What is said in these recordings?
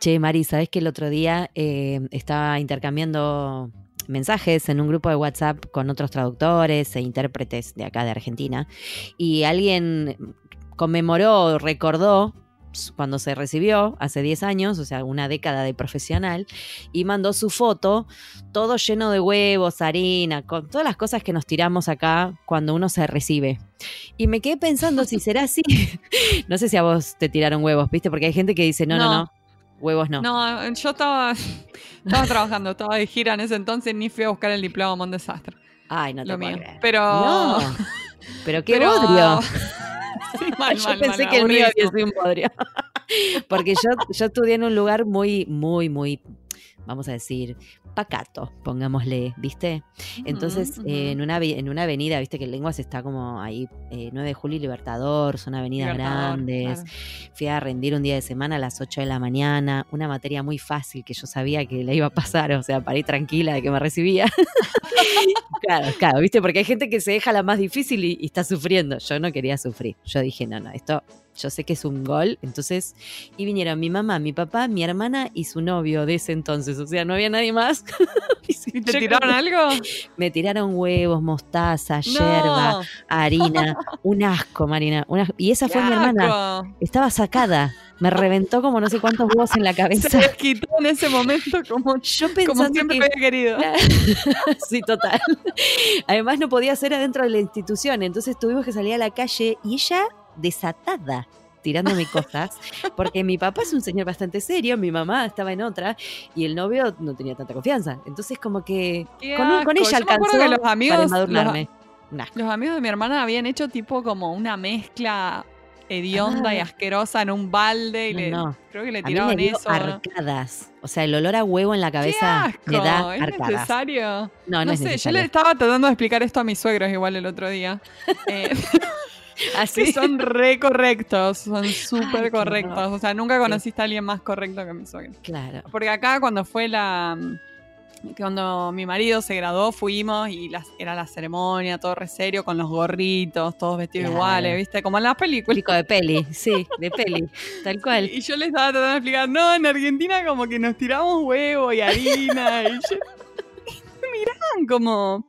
Che, Mari, ¿sabés que el otro día eh, estaba intercambiando mensajes en un grupo de WhatsApp con otros traductores e intérpretes de acá de Argentina y alguien conmemoró, recordó cuando se recibió hace 10 años, o sea, una década de profesional, y mandó su foto, todo lleno de huevos, harina, con todas las cosas que nos tiramos acá cuando uno se recibe. Y me quedé pensando si será así. no sé si a vos te tiraron huevos, ¿viste? Porque hay gente que dice, no, no, no, huevos no. No, yo estaba, estaba trabajando, estaba de gira en ese entonces, ni fui a buscar el diploma, un desastre. Ay, no te Lo puedo mío. creer. Pero. No. Pero qué pero- bodrio. Sí, mal, yo mal, pensé mal, que el mío había sido un bodrio. Porque yo, yo estudié en un lugar muy, muy, muy, vamos a decir, pacato, pongámosle, ¿viste? Entonces, eh, en, una, en una avenida, ¿viste? Que Lenguas está como ahí, eh, 9 de julio y Libertador, son avenidas Libertador, grandes. claro. Fui a rendir un día de semana a las 8 de la mañana, una materia muy fácil que yo sabía que la iba a pasar, o sea, para ir tranquila de que me recibía. claro, claro, ¿viste? Porque hay gente que se deja la más difícil y, y está sufriendo. Yo no quería sufrir. Yo dije, no, no, esto yo sé que es un gol. Entonces, y vinieron mi mamá, mi papá, mi hermana y su novio de ese entonces. O sea, no había nadie más. ¿Y te tiraron algo? Me tiraron huevos, mostaza, yerba, No, harina. Un asco, Marina. un asco. Y esa fue mi hermana. asco. Estaba sacada. Me reventó como no sé cuántos huevos en la Se cabeza. desquitó en ese momento como, Yo como siempre que... había querido. sí, total. Además no podía ser adentro de la institución, entonces tuvimos que salir a la calle y ella desatada tirándome cosas, porque mi papá es un señor bastante serio, mi mamá estaba en otra y el novio no tenía tanta confianza. Entonces como que Qué con, con ella Yo alcanzó que los para amigos, los. Un asco. los amigos de mi hermana habían hecho tipo como una mezcla hedionda y Ah. asquerosa en un balde y No, le, no. creo que le A mí me tiraban dio eso. arcadas. O sea, el olor a huevo en la ¡Qué cabeza asco! me da ¿Es arcadas. necesario? No, no, No, es sé, yo le estaba tratando de explicar esto a mis suegros igual el otro día. Eh, Así que son re correctos, son súper correctos. O sea, nunca conociste a alguien más correcto que mi suegro. Claro. Porque acá cuando fue la... Cuando mi marido se graduó fuimos y las, era la ceremonia, todo re serio, con los gorritos, todos vestidos Claro. iguales, ¿viste? Como en las películas. Pico de peli, sí, de peli, tal cual. Y yo les estaba tratando de explicar, no, en Argentina como que nos tiramos huevo y harina. y yo, miraban como,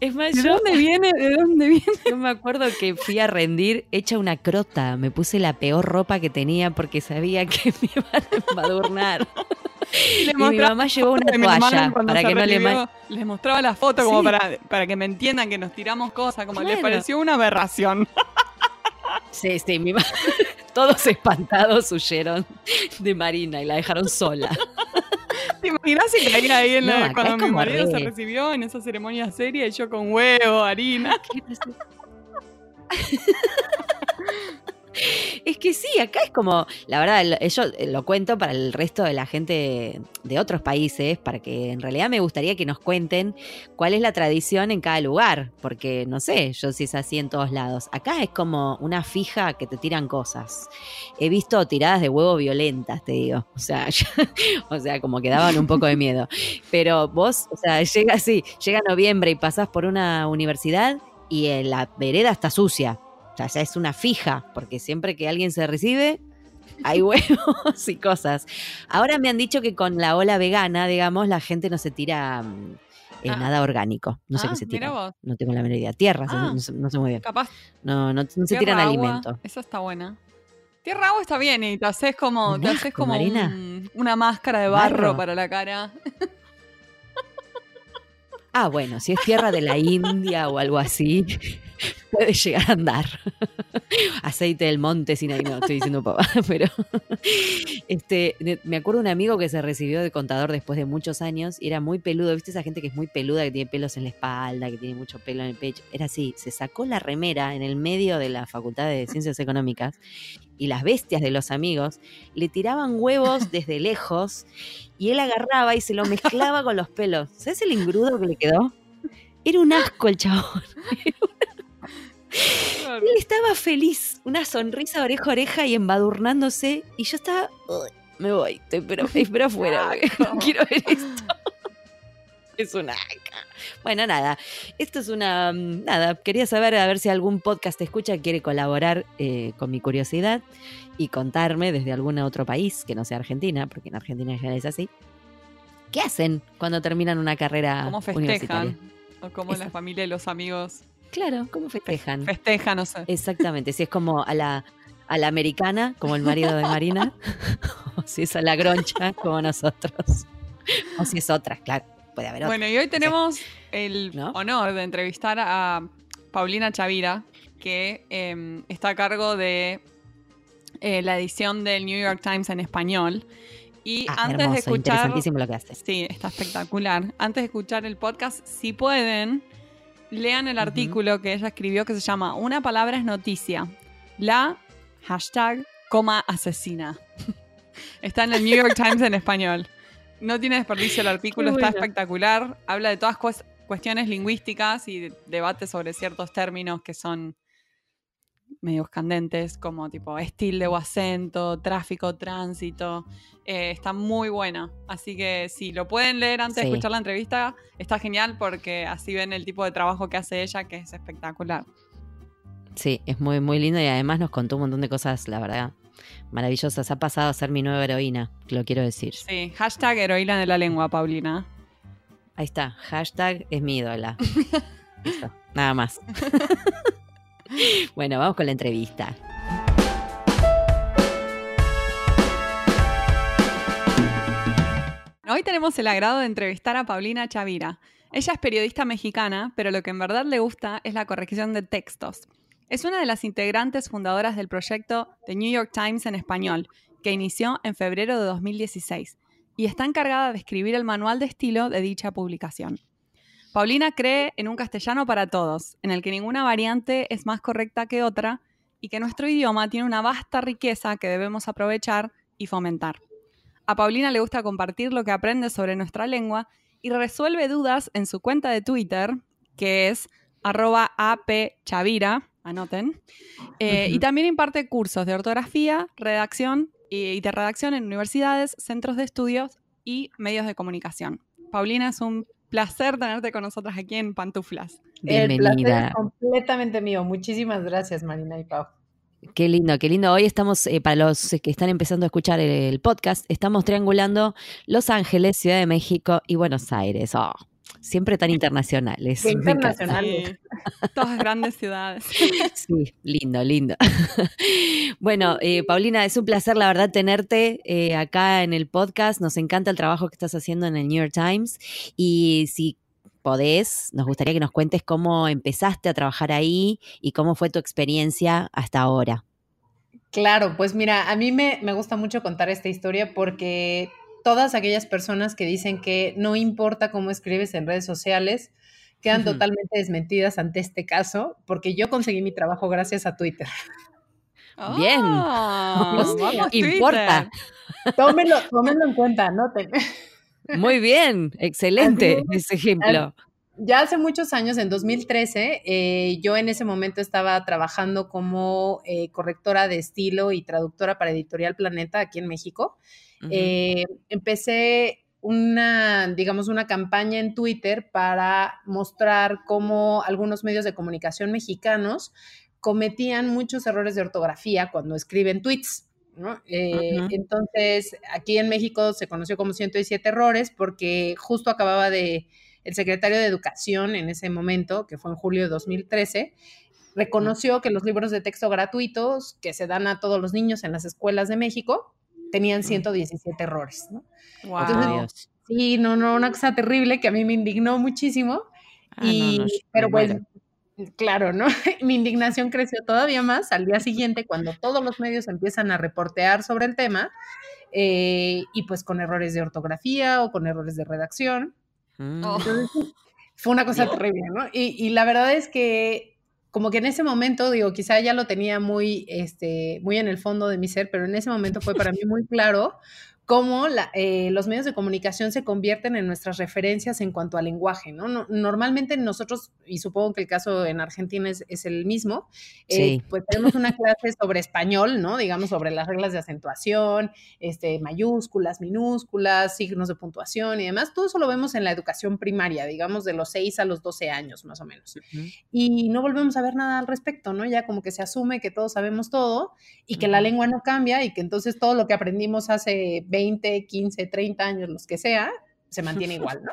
Es más, ¿de yo dónde viene? ¿De dónde viene? Yo me acuerdo que fui a rendir hecha una crota. Me puse la peor ropa que tenía porque sabía que me iban a embadurnar. Y les Y mi mamá llevó una toalla para que no le Les mostraba la foto como Sí. para, para que me entiendan que nos tiramos cosas, como les Claro. pareció una aberración. Sí, sí, mi ma- Todos espantados huyeron de Marina y la dejaron sola. ¿Te imaginas si caía ahí en No, la- cuando mi marido se re- recibió en esa ceremonia seria y yo con huevo, harina? Es que sí, acá es como, la verdad, yo eh, lo cuento para el resto de la gente de otros países, para que en realidad me gustaría que nos cuenten cuál es la tradición en cada lugar, porque no sé, yo si es así en todos lados. Acá es como una fija que te tiran cosas. He visto tiradas de huevo violentas, te digo. O sea, o sea, como que daban un poco de miedo. Pero vos, o sea, llega así, llega noviembre y pasás por una universidad y eh, la vereda está sucia. O sea, ya es una fija, porque siempre que alguien se recibe, hay huevos y cosas. Ahora me han dicho que con la ola vegana, digamos, la gente no se tira mm, eh, Ah. nada orgánico. No sé Ah, qué se mira tira. vos. No tengo la menor idea. Tierra, se- Ah. no, sé, no sé muy bien. Capaz No, no, no se tiran agua, alimento. Esa está buena. Tierra agua está bien y te haces como, Un te haces asco, como Marina. un- una máscara de barro, Barro. para la cara. Ah, bueno, si es tierra de la India o algo así, puede llegar a andar. Aceite del monte sin ahí, no, estoy diciendo papá, pero este, me acuerdo un amigo que se recibió de contador después de muchos años y era muy peludo, ¿viste esa gente que es muy peluda, que tiene pelos en la espalda, que tiene mucho pelo en el pecho? Era así, se sacó la remera en el medio de la Facultad de Ciencias Económicas y las bestias de los amigos le tiraban huevos desde lejos y él agarraba y se lo mezclaba con los pelos. ¿Sabes el engrudo que le quedó? Era un asco el chabón. Él estaba feliz, una sonrisa oreja a oreja y embadurnándose. Y yo estaba, "Uy, me voy, te espero, espero afuera. No quiero ver esto. Es una. Bueno, nada, esto es una, mm, nada, quería saber a ver si algún podcast escucha quiere colaborar eh, con mi curiosidad y contarme desde algún otro país que no sea Argentina, porque en Argentina en general es así. ¿Qué hacen cuando terminan una carrera ¿Cómo universitaria? festejan? O cómo la Exacto. familia y los amigos Claro, ¿cómo festejan? festejan, no sé. Exactamente, si es como a la, a la americana, como el marido de Marina, o si es a la groncha, como nosotros, o si es otra, claro, puede haber otra. Bueno, y hoy tenemos el ¿No? honor de entrevistar a Paulina Chavira, que eh, está a cargo de eh, la edición del New York Times en español. Y Ah, antes hermoso, de escuchar. interesantísimo lo que haces. Sí, está espectacular. Antes de escuchar el podcast, si pueden, lean el artículo que ella escribió que se llama Una palabra es noticia. La hashtag coma asesina. está en el New York Times en español. No tiene desperdicio el artículo, está espectacular. Habla de todas cues- cuestiones lingüísticas y de- debate sobre ciertos términos que son medios candentes, como tipo estilo o acento, tráfico, tránsito. Eh, está muy buena. Así que si lo pueden leer antes de escuchar la entrevista, está genial porque así ven el tipo de trabajo que hace ella, que es espectacular. Sí, es muy, muy lindo y además nos contó un montón de cosas, la verdad, maravillosas. Ha pasado a ser mi nueva heroína, lo quiero decir. Sí, hashtag heroína de la lengua, Paulina. Ahí está, hashtag es mi ídola. Listo, nada más. bueno, vamos con la entrevista. Hoy tenemos el agrado de entrevistar a Paulina Chavira. Ella es periodista mexicana, pero lo que en verdad le gusta es la corrección de textos. Es una de las integrantes fundadoras del proyecto The New York Times en español, que inició en febrero de 2016, y está encargada de escribir el manual de estilo de dicha publicación. Paulina cree en un castellano para todos, en el que ninguna variante es más correcta que otra y que nuestro idioma tiene una vasta riqueza que debemos aprovechar y fomentar. A Paulina le gusta compartir lo que aprende sobre nuestra lengua y resuelve dudas en su cuenta de Twitter, que es arroba appchavira, anoten, Eh, y también imparte cursos de ortografía, redacción y y de redacción en universidades, centros de estudios y medios de comunicación. Paulina, es un placer tenerte con nosotras aquí en Pantuflas. El placer Bienvenida. es completamente mío. Muchísimas gracias, Marina y Pau. Qué lindo, qué lindo. Hoy estamos, eh, para los que están empezando a escuchar el, el podcast, estamos triangulando Los Ángeles, Ciudad de México y Buenos Aires. Oh, siempre tan internacionales. Qué Me encanta. internacional. Dale. Sí, todas grandes ciudades. Sí, lindo, lindo. Bueno, eh, Paulina, es un placer, la verdad, tenerte eh, acá en el podcast. Nos encanta el trabajo que estás haciendo en el New York Times. Y si podés, nos gustaría que nos cuentes cómo empezaste a trabajar ahí y cómo fue tu experiencia hasta ahora. Claro, pues mira, a mí me, me gusta mucho contar esta historia porque todas aquellas personas que dicen que no importa cómo escribes en redes sociales quedan totalmente desmentidas ante este caso porque yo conseguí mi trabajo gracias a Twitter. Bien. Oh, Sí, vamos, importa. Twitter. Tómenlo, tómenlo en cuenta, anoten. Muy bien, excelente Así ese ejemplo. Ya hace muchos años, en 2013, eh, yo en ese momento estaba trabajando como eh, correctora de estilo y traductora para Editorial Planeta aquí en México. Eh, empecé una, digamos, una campaña en Twitter para mostrar cómo algunos medios de comunicación mexicanos cometían muchos errores de ortografía cuando escriben tweets. Eh. Entonces, aquí en México se conoció como 107 errores porque justo acababa de, el secretario de Educación en ese momento, que fue en julio de 2013, reconoció que los libros de texto gratuitos que se dan a todos los niños en las escuelas de México tenían 117 errores. ¿no? Wow. Entonces, Dios. Sí, no, no, una cosa terrible que a mí me indignó muchísimo. Ah, no, y, no, yo pero muero. claro, ¿no? Mi indignación creció todavía más al día siguiente cuando todos los medios empiezan a reportear sobre el tema eh, y pues con errores de ortografía o con errores de redacción. Mm. Oh. Entonces, fue una cosa terrible, ¿no? Y, y la verdad es que como que en ese momento, digo, quizá ya lo tenía muy, este, muy en el fondo de mi ser, pero en ese momento fue para mí muy claro cómo eh, los medios de comunicación se convierten en nuestras referencias en cuanto al lenguaje, ¿no? normalmente nosotros, y supongo que el caso en Argentina es, el mismo, eh, pues tenemos una clase sobre español, ¿no? Digamos, sobre las reglas de acentuación, este, mayúsculas, minúsculas, signos de puntuación y demás. Todo eso lo vemos en la educación primaria, digamos, de los 6 a los 12 años, más o menos. Y no volvemos a ver nada al respecto, ¿no? Ya como que se asume que todos sabemos todo y que la lengua no cambia y que entonces todo lo que aprendimos hace 20, 15, 30 años, los que sea, se mantiene igual, ¿no?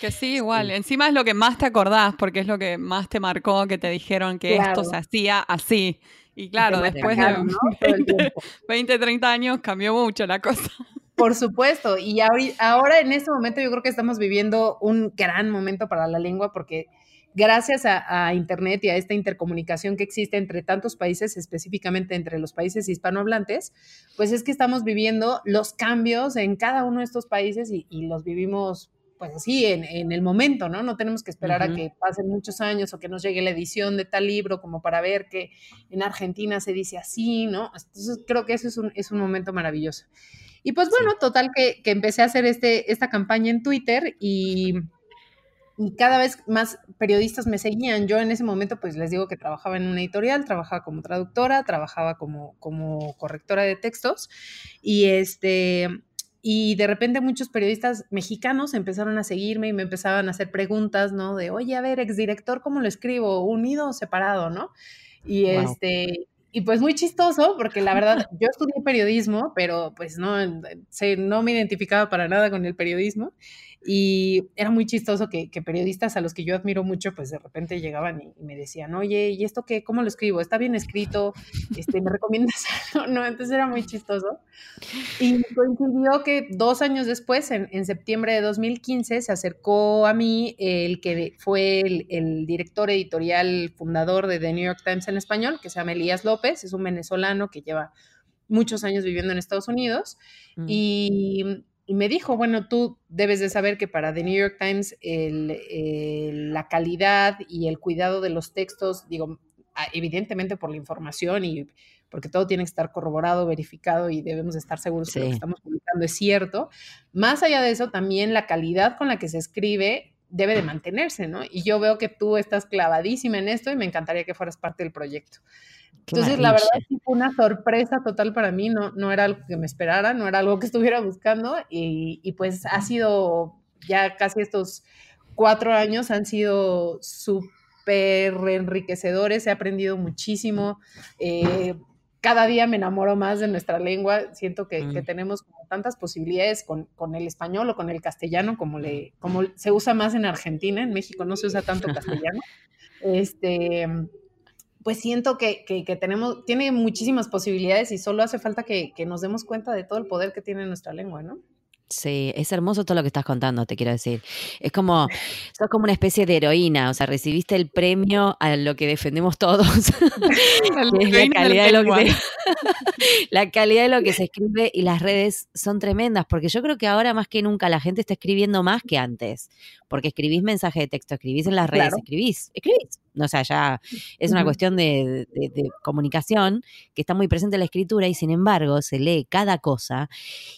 Que sí, igual. Encima es lo que más te acordás, porque es lo que más te marcó, que te dijeron que esto se hacía así. Y claro, después de 20, 30 años cambió mucho la cosa. Por supuesto. Y ahora, en este momento yo creo que estamos viviendo un gran momento para la lengua porque gracias a, Internet y a esta intercomunicación que existe entre tantos países, específicamente entre los países hispanohablantes, pues es que estamos viviendo los cambios en cada uno de estos países y, los vivimos pues así, en, el momento, ¿no? No tenemos que esperar a que pasen muchos años o que nos llegue la edición de tal libro como para ver que en Argentina se dice así, ¿no? Entonces creo que eso es un, es un momento maravilloso. Y pues bueno, total que, que, empecé a hacer este, esta campaña en Twitter y y cada vez más periodistas me seguían. Yo en ese momento, pues les digo que trabajaba en una editorial, trabajaba como traductora, trabajaba como, como correctora de textos y este... Y de repente muchos periodistas mexicanos empezaron a seguirme y me empezaban a hacer preguntas, ¿no? De, oye, a ver, exdirector, ¿cómo lo escribo? ¿Unido o separado, no? Y este, y pues muy chistoso, porque la verdad, yo estudié periodismo, pero pues no, no me identificaba para nada con el periodismo. Y era muy chistoso que, periodistas a los que yo admiro mucho, pues de repente llegaban y, me decían, oye, ¿y esto qué? ¿Cómo lo escribo? ¿Está bien escrito? Este, ¿Me recomiendas algo? No, entonces era muy chistoso. Y coincidió que dos años después, en, septiembre de 2015, se acercó a mí el que fue el, director editorial fundador de The New York Times en español, que se llama Elías López, es un venezolano que lleva muchos años viviendo en Estados Unidos. Mm. Y y me dijo, bueno, tú debes de saber que para The New York Times la calidad y el cuidado de los textos, digo, evidentemente por la información y porque todo tiene que estar corroborado, verificado y debemos estar seguros que lo que estamos publicando es cierto. Más allá de eso, también la calidad con la que se escribe debe de mantenerse, ¿no? Y yo veo que tú estás clavadísima en esto y me encantaría que fueras parte del proyecto. Entonces, la verdad sí fue una sorpresa total para mí, no, no era algo que me esperara, no era algo que estuviera buscando y, y pues ha sido ya casi estos cuatro años han sido súper enriquecedores, he aprendido muchísimo, eh, cada día me enamoro más de nuestra lengua, siento que, que mm. tenemos tantas posibilidades con, con, el español o con el castellano como, le, como se usa más en Argentina, en México no se usa tanto castellano. Este, pues siento que, tenemos, tiene muchísimas posibilidades y solo hace falta que, que, nos demos cuenta de todo el poder que tiene nuestra lengua, ¿no? Sí, es hermoso todo lo que estás contando, te quiero decir. Es como, sos como una especie de heroína, o sea, recibiste el premio a lo que defendemos todos. la calidad de lo que la calidad de lo que se escribe y las redes son tremendas, porque yo creo que ahora más que nunca la gente está escribiendo más que antes, porque escribís mensaje de texto, escribís en las redes, escribís, escribís. O sea, ya es una cuestión de, comunicación que está muy presente en la escritura y sin embargo se lee cada cosa.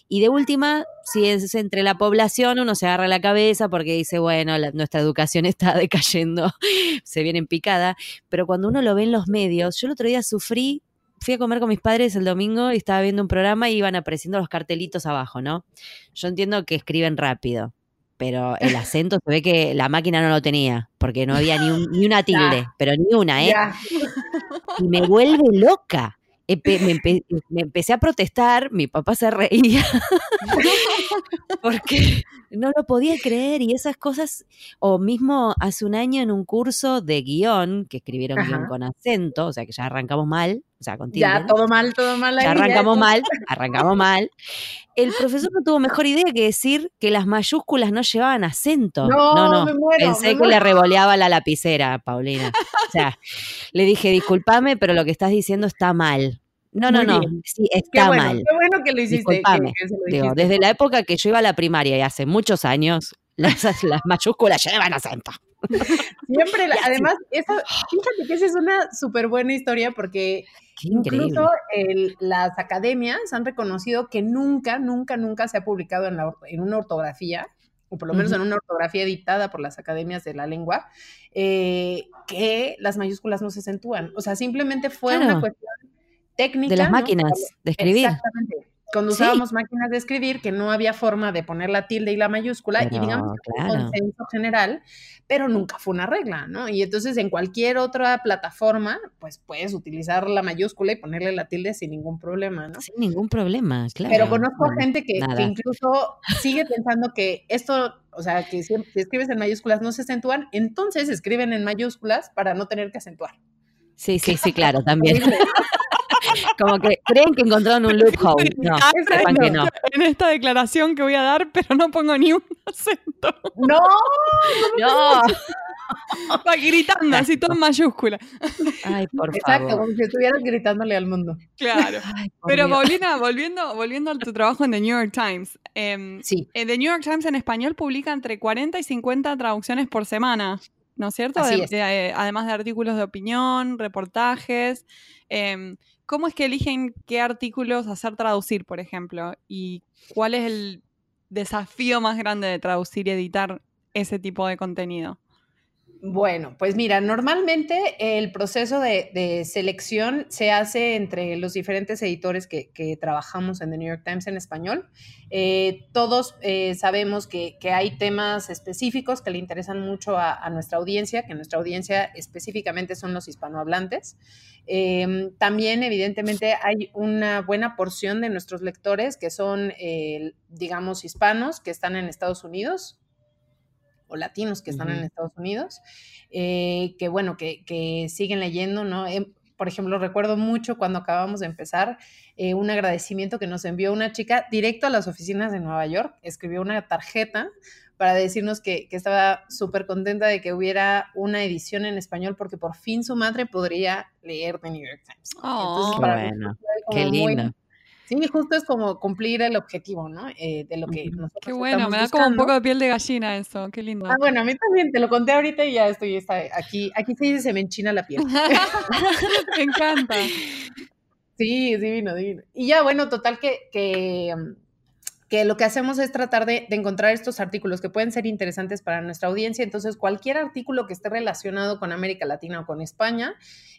Y de última, si es entre la población, uno se agarra la cabeza porque dice, bueno, nuestra educación está decayendo, se viene en picada. Pero cuando uno lo ve en los medios, yo el otro día sufrí fui a comer con mis padres el domingo y estaba viendo un programa y iban apareciendo los cartelitos abajo, ¿no? Yo entiendo que escriben rápido, pero el acento se ve que la máquina no lo tenía, porque no había ni, ni una tilde, pero ni una, ¿eh? Y me vuelve loca. me, empecé a protestar, mi papá se reía, porque no lo podía creer y esas cosas, o mismo hace un año en un curso de guion, que escribieron guion con acento, o sea que ya arrancamos mal, o sea, contigo. Ya, todo mal, todo mal. Ahí, arrancamos mal, arrancamos mal. El profesor no tuvo mejor idea que decir que las mayúsculas no llevaban acento. No, no, no. Pensé que le revoleaba la lapicera, Paulina. O sea, le dije, discúlpame, pero lo que estás diciendo está mal. No, no, no, sí, está mal. Qué bueno que lo hiciste. Digo, desde la época que yo iba a la primaria y hace muchos años, las, las mayúsculas llevan acento. Siempre, además, fíjate que esa es una súper buena historia porque incluso las academias han reconocido que nunca, nunca, nunca se ha publicado en, la, en una ortografía, o por lo menos en una ortografía editada por las academias de la lengua, eh, que las mayúsculas no se acentúan. O sea, simplemente fue una cuestión técnica. De las máquinas de escribir. Exactamente cuando usábamos máquinas de escribir, que no había forma de poner la tilde y la mayúscula, y digamos que un consenso general, pero nunca fue una regla, ¿no? Y entonces en cualquier otra plataforma, pues puedes utilizar la mayúscula y ponerle la tilde sin ningún problema, ¿no? Sin ningún problema, claro. Pero conozco gente que, incluso sigue pensando que esto, o sea, que si, si escribes en mayúsculas no se acentúan, entonces escriben en mayúsculas para no tener que acentuar. Sí, sí, sí, claro, también. Como que creen que encontraron un loophole. No, sepan que no. En esta declaración que voy a dar, pero no pongo ni un acento. No, no. Va gritando así todo en mayúscula. Ay, por Exacto, como si estuvieras gritándole al mundo. Claro. pero Paulina, volviendo, volviendo a tu trabajo en The New York Times. Eh, sí. En The New York Times en español publica entre 40 y 50 traducciones por semana. ¿No es cierto? Eh, además de artículos de opinión, reportajes. Eh, ¿Cómo es que eligen qué artículos hacer traducir, por ejemplo? ¿Y cuál es el desafío más grande de traducir y editar ese tipo de contenido? Bueno, pues mira, normalmente el proceso de, selección se hace entre los diferentes editores que, trabajamos en The New York Times en español. Eh, todos eh, sabemos que, hay temas específicos que le interesan mucho a, nuestra audiencia, que nuestra audiencia específicamente son los hispanohablantes. Eh, también, evidentemente, hay una buena porción de nuestros lectores que son, digamos, hispanos, que están en Estados Unidos, o latinos que están en Estados Unidos, eh, que bueno, que, siguen leyendo, ¿no? Em, por ejemplo, recuerdo mucho cuando acabamos de empezar eh, un agradecimiento que nos envió una chica directo a las oficinas de Nueva York, escribió una tarjeta para decirnos que, estaba súper contenta de que hubiera una edición en español porque por fin su madre podría leer The New York Times. Oh, bueno, qué lindo. Sí, justo es como cumplir el objetivo, ¿no? Eh, de lo que nosotros Qué bueno, me da como un poco de piel de gallina eso, qué lindo. Ah, bueno, a mí también, te lo conté ahorita y ya estoy está, aquí, aquí se dice se me enchina la piel. me encanta. Sí, divino, divino. Y ya, bueno, total que, que que lo que hacemos es tratar de, encontrar estos artículos que pueden ser interesantes para nuestra audiencia. Entonces, cualquier artículo que esté relacionado con América Latina o con España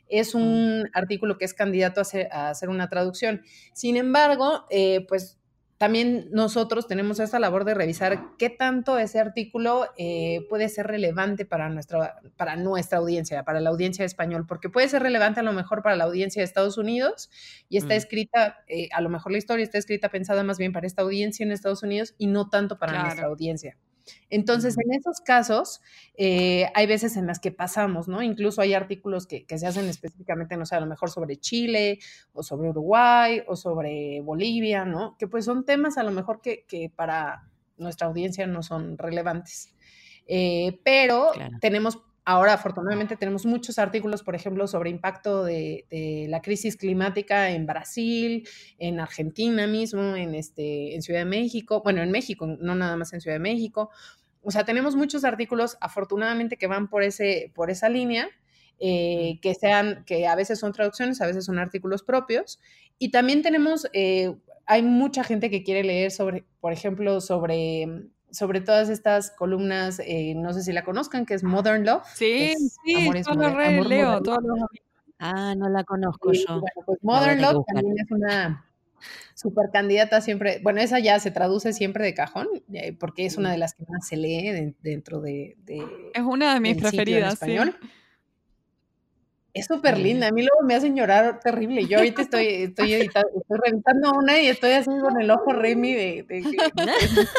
es un artículo que es candidato a hacer, una traducción. Sin embargo, eh, pues también nosotros tenemos esta labor de revisar qué tanto ese artículo eh, puede ser relevante para nuestra, para nuestra audiencia, para la audiencia español, porque puede ser relevante a lo mejor para la audiencia de Estados Unidos y está mm. escrita, eh, a lo mejor la historia está escrita pensada más bien para esta audiencia en Estados Unidos y no tanto para nuestra audiencia. Entonces, en esos casos, eh, hay veces en las que pasamos, ¿no? Incluso hay artículos que, se hacen específicamente, no sé, a lo mejor sobre Chile o sobre Uruguay o sobre Bolivia, ¿no? Que pues son temas a lo mejor que, para nuestra audiencia no son relevantes. Eh, pero tenemos Ahora, afortunadamente, tenemos muchos artículos, por ejemplo, sobre impacto de, la crisis climática en Brasil, en Argentina mismo, en, este, en Ciudad de México, bueno, en México, no nada más en Ciudad de México. O sea, tenemos muchos artículos, afortunadamente, que van por, ese, por esa línea, eh, que sean, que a veces son traducciones, a veces son artículos propios. Y también tenemos, eh, hay mucha gente que quiere leer sobre, por ejemplo, sobre sobre todas estas columnas, eh, no sé si la conozcan, que es Modern Love. Sí, sí, todo lo re, leo, Ah, no la conozco yo. pues Modern Love también es una super candidata siempre, bueno, esa ya se traduce siempre de cajón, eh, porque es una de las que más se lee dentro de, Es una de mis preferidas, español. Es súper linda, a mí luego me hacen llorar terrible. Yo ahorita estoy, estoy editando, estoy reventando una y estoy así con el ojo Remy de, de,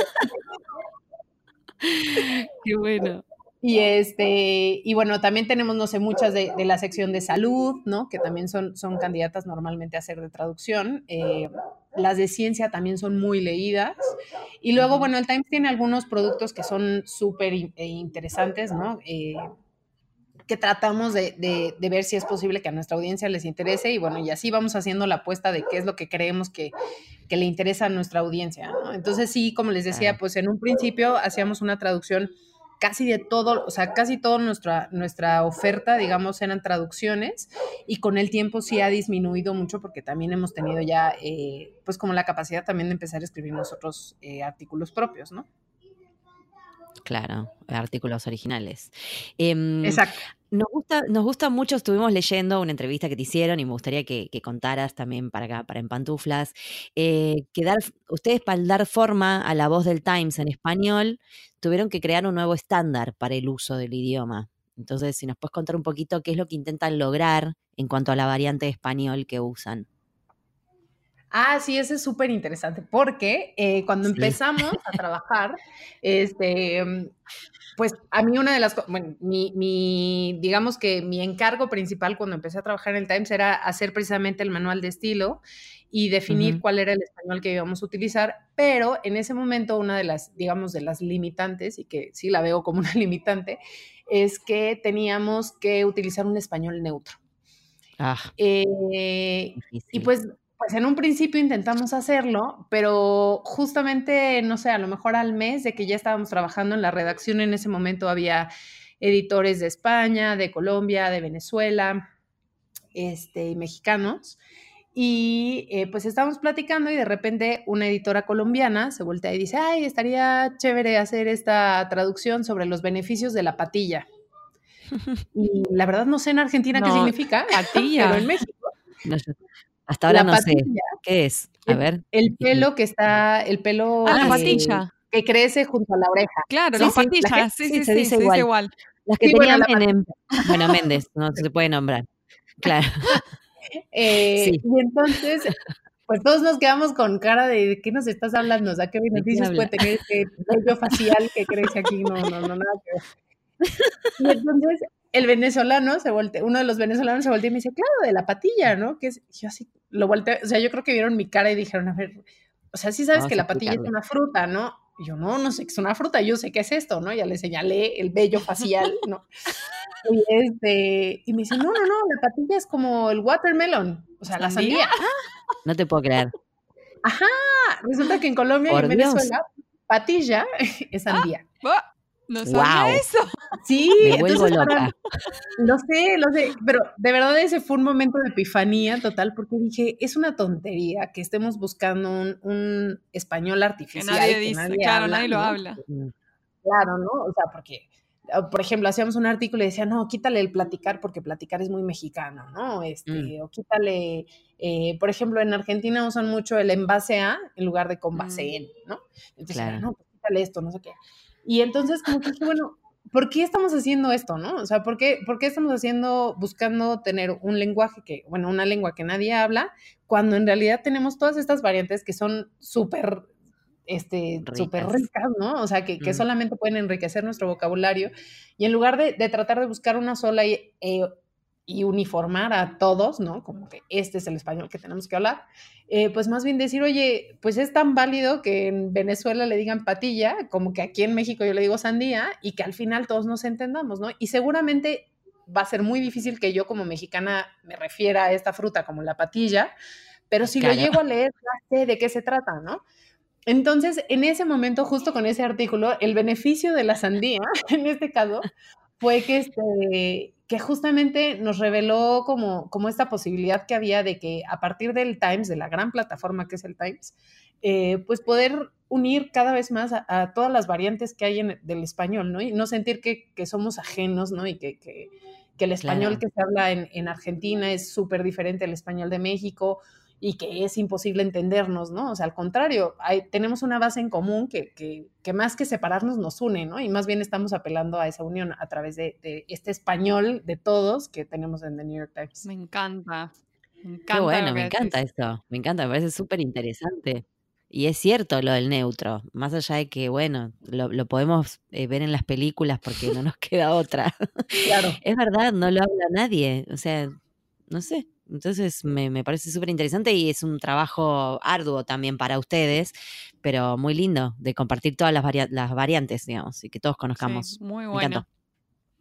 Qué bueno. Y este, y bueno, también tenemos, no sé, muchas de, la sección de salud, ¿no? Que también son, son candidatas normalmente a ser de traducción. Eh, las de ciencia también son muy leídas. Y luego, bueno, el Times tiene algunos productos que son súper eh, interesantes, ¿no? Eh, que tratamos de, ver si es posible que a nuestra audiencia les interese y bueno, y así vamos haciendo la apuesta de qué es lo que creemos que, le interesa a nuestra audiencia. Entonces sí, como les decía, pues en un principio hacíamos una traducción casi de todo, o sea, casi toda nuestra, nuestra oferta, digamos, eran traducciones y con el tiempo sí ha disminuido mucho porque también hemos tenido ya, eh, pues como la capacidad también de empezar a escribir nosotros eh, artículos propios, ¿no? Claro, artículos originales. Em, Exacto. Nos gusta, nos gusta mucho, estuvimos leyendo una entrevista que te hicieron y me gustaría que, contaras también para acá, para En Pantuflas, eh, que dar, ustedes para dar forma a la voz del Times en español, tuvieron que crear un nuevo estándar para el uso del idioma. Entonces, si nos puedes contar un poquito qué es lo que intentan lograr en cuanto a la variante de español que usan. Ah, sí, eso es súper interesante, porque eh, cuando empezamos a trabajar, este, pues a mí una de las, bueno, mi, digamos que mi encargo principal cuando empecé a trabajar en el Times era hacer precisamente el manual de estilo y definir cuál era el español que íbamos a utilizar, pero en ese momento una de las, digamos, de las limitantes, y que sí la veo como una limitante, es que teníamos que utilizar un español neutro. Ah, eh, y pues pues en un principio intentamos hacerlo, pero justamente, no sé, a lo mejor al mes de que ya estábamos trabajando en la redacción, en ese momento había editores de España, de Colombia, de Venezuela, este, y mexicanos. Y eh, pues estábamos platicando y de repente una editora colombiana se voltea y dice, ay, estaría chévere hacer esta traducción sobre los beneficios de la patilla. Y la verdad no sé en Argentina qué significa, patilla. pero en México. Hasta ahora no sé. ¿Qué es? A ver. El pelo que está, el pelo. Ah, la patilla. Que crece junto a la oreja. Claro, las patillas. Sí, sí, se dice igual. Las que tenían bueno, bueno, Méndez, no se puede nombrar. Claro. Eh, y entonces, pues todos nos quedamos con cara de, ¿de qué nos estás hablando? O sea, ¿qué beneficios puede tener este vello facial que crece aquí? No, no, no, nada que Y entonces el venezolano se voltea, uno de los venezolanos se voltea y me dice, claro, de la patilla, ¿no? Que es, yo así lo volteé, o sea, yo creo que vieron mi cara y dijeron, a ver, o sea, sí sabes que la patilla es una fruta, ¿no? Y yo, no, no sé que es una fruta, yo sé qué es esto, ¿no? Ya le señalé el vello facial, ¿no? y, este, y me dice, no, no, no, la patilla es como el watermelon, o sea, la sandía. No te puedo creer. Ajá, resulta que en Colombia y en Venezuela, patilla es sandía. Ah, no sabía eso. Sí, Me vuelvo loca. lo sé, lo sé, pero de verdad ese fue un momento de epifanía total porque dije, es una tontería que estemos buscando un, español artificial. Que nadie dice, claro, nadie lo habla. Claro, ¿no? O sea, porque, por ejemplo, hacíamos un artículo y decía, no, quítale el platicar porque platicar es muy mexicano, ¿no? Este, mm. O quítale, eh, por ejemplo, en Argentina usan mucho el envase a en lugar de con base mm. en, ¿no? Entonces, no, pues quítale esto, no sé qué. Y entonces como que dije, bueno, ¿por qué estamos haciendo esto, no? O sea, ¿por qué, ¿por qué estamos haciendo, buscando tener un lenguaje que, bueno, una lengua que nadie habla, cuando en realidad tenemos todas estas variantes que son súper este, súper ricas, ¿no? O sea, que, que, solamente pueden enriquecer nuestro vocabulario. Y en lugar de, de tratar de buscar una sola eh, y uniformar a todos, ¿no? Como que este es el español que tenemos que hablar, eh, pues más bien decir, oye, pues es tan válido que en Venezuela le digan patilla, como que aquí en México yo le digo sandía, y que al final todos nos entendamos, ¿no? Y seguramente va a ser muy difícil que yo como mexicana me refiera a esta fruta como la patilla, pero si lo llego a leer, ya sé de qué se trata, ¿no? Entonces, en ese momento, justo con ese artículo, el beneficio de la sandía, en este caso, fue que, este, que justamente nos reveló como, como esta posibilidad que había de que a partir del Times, de la gran plataforma que es el Times, eh, pues poder unir cada vez más a, todas las variantes que hay en, del español, ¿no? Y no sentir que, que somos ajenos, ¿no? Y que, que, que el español que se habla en, en Argentina es súper diferente al español de México y que es imposible entendernos, ¿no? O sea, al contrario, hay, tenemos una base en común que, que, que, más que separarnos nos une, ¿no? Y más bien estamos apelando a esa unión a través de, de este español de todos que tenemos en The New York Times. Me encanta. Me encanta Qué bueno, me encanta esto, me encanta, me parece súper interesante. Y es cierto lo del neutro, más allá de que, bueno, lo, lo podemos eh, ver en las películas porque no nos queda otra. Claro. es verdad, no lo habla nadie, o sea, no sé, entonces me, parece súper interesante y es un trabajo arduo también para ustedes, pero muy lindo de compartir todas las, las variantes, digamos, y que todos conozcamos. muy bueno.